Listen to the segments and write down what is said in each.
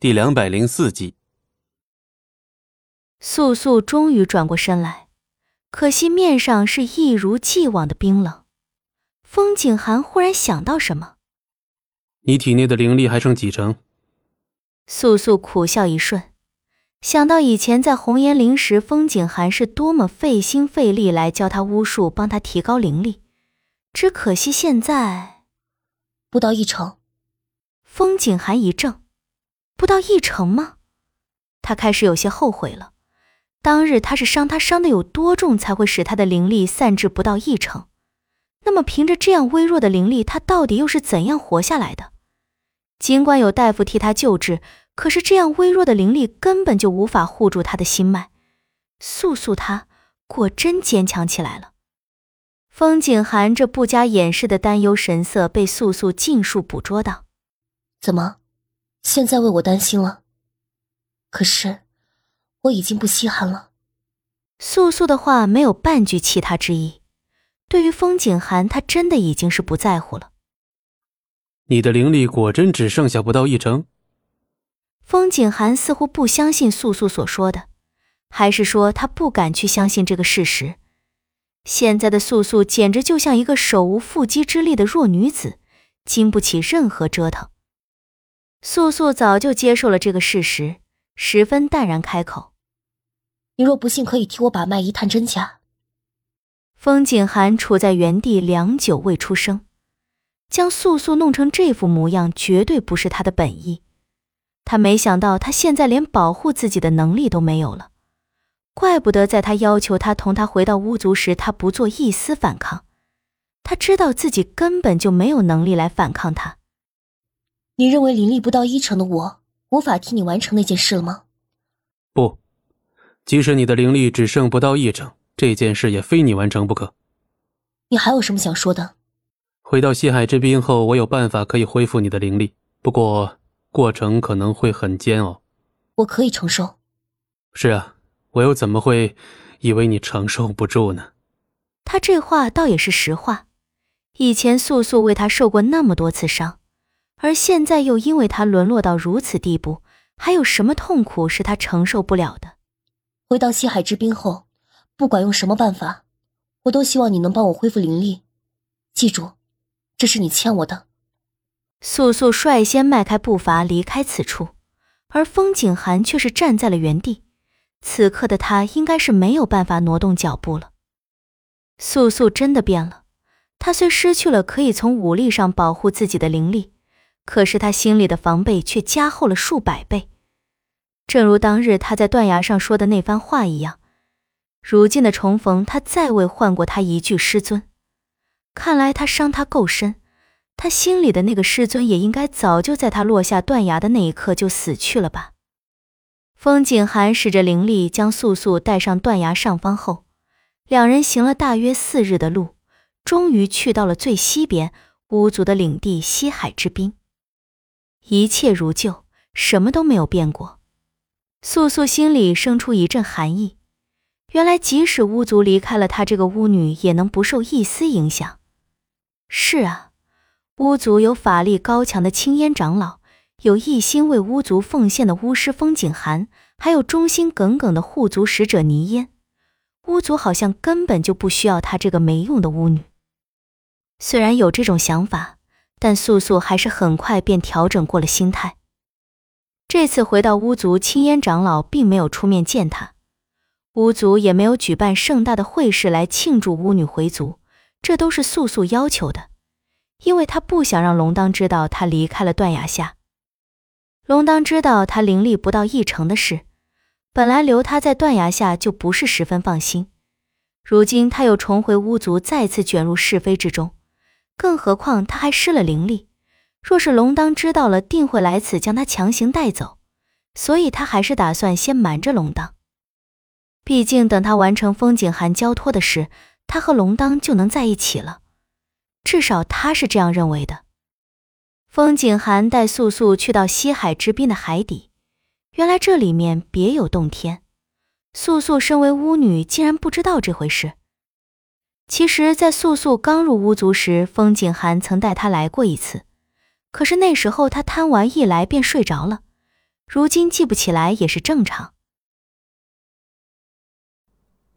第两百零四集，素素终于转过身来，可惜面上是一如既往的冰冷。风景寒忽然想到什么：“你体内的灵力还剩几成？”素素苦笑一瞬，想到以前在红颜灵时，风景寒是多么费心费力来教他巫术，帮他提高灵力，只可惜现在不到一成。风景寒一怔。不到一成吗？他开始有些后悔了。当日他是伤他伤的有多重，才会使他的灵力散至不到一成？那么凭着这样微弱的灵力，他到底又是怎样活下来的？尽管有大夫替他救治，可是这样微弱的灵力根本就无法护住他的心脉。素素，他果真坚强起来了。风景寒这不加掩饰的担忧神色被素素尽数捕捉到。怎么？现在为我担心了，可是我已经不稀罕了。素素的话没有半句其他之意，对于风景寒，他真的已经是不在乎了。你的灵力果真只剩下不到一成？风景寒似乎不相信素素所说的，还是说他不敢去相信这个事实？现在的素素简直就像一个手无缚鸡之力的弱女子，经不起任何折腾。素素早就接受了这个事实，十分淡然开口：“你若不信，可以替我把脉一探真假。”风景寒处在原地良久未出声，将素素弄成这副模样，绝对不是他的本意。他没想到，他现在连保护自己的能力都没有了，怪不得在他要求他同他回到巫族时，他不做一丝反抗。他知道自己根本就没有能力来反抗他。你认为灵力不到一成的我无法替你完成那件事了吗？不，即使你的灵力只剩不到一成，这件事也非你完成不可。你还有什么想说的？回到西海之滨后，我有办法可以恢复你的灵力，不过过程可能会很煎熬。我可以承受。是啊，我又怎么会以为你承受不住呢？他这话倒也是实话。以前素素为他受过那么多次伤。而现在又因为他沦落到如此地步，还有什么痛苦是他承受不了的？回到西海之滨后，不管用什么办法，我都希望你能帮我恢复灵力。记住，这是你欠我的。素素率先迈开步伐离开此处，而风景寒却是站在了原地。此刻的他应该是没有办法挪动脚步了。素素真的变了，她虽失去了可以从武力上保护自己的灵力。可是他心里的防备却加厚了数百倍，正如当日他在断崖上说的那番话一样。如今的重逢，他再未唤过他一句师尊。看来他伤他够深，他心里的那个师尊也应该早就在他落下断崖的那一刻就死去了吧。风景寒使着灵力将素素带上断崖上方后，两人行了大约四日的路，终于去到了最西边巫族的领地西海之滨。一切如旧，什么都没有变过。素素心里生出一阵寒意。原来，即使巫族离开了她这个巫女，也能不受一丝影响。是啊，巫族有法力高强的青烟长老，有一心为巫族奉献的巫师风景寒，还有忠心耿耿的护族使者倪烟。巫族好像根本就不需要她这个没用的巫女。虽然有这种想法。但素素还是很快便调整过了心态。这次回到巫族，青烟长老并没有出面见他，巫族也没有举办盛大的会试来庆祝巫女回族，这都是素素要求的，因为他不想让龙当知道她离开了断崖下。龙当知道他灵力不到一成的事，本来留他在断崖下就不是十分放心，如今他又重回巫族，再次卷入是非之中。更何况他还失了灵力，若是龙当知道了，定会来此将他强行带走。所以他还是打算先瞒着龙当。毕竟等他完成风景寒交托的事，他和龙当就能在一起了。至少他是这样认为的。风景寒带素素去到西海之滨的海底，原来这里面别有洞天。素素身为巫女，竟然不知道这回事。其实，在素素刚入巫族时，风景寒曾带她来过一次，可是那时候她贪玩一来便睡着了，如今记不起来也是正常。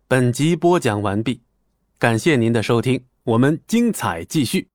本集播讲完毕，感谢您的收听，我们精彩继续。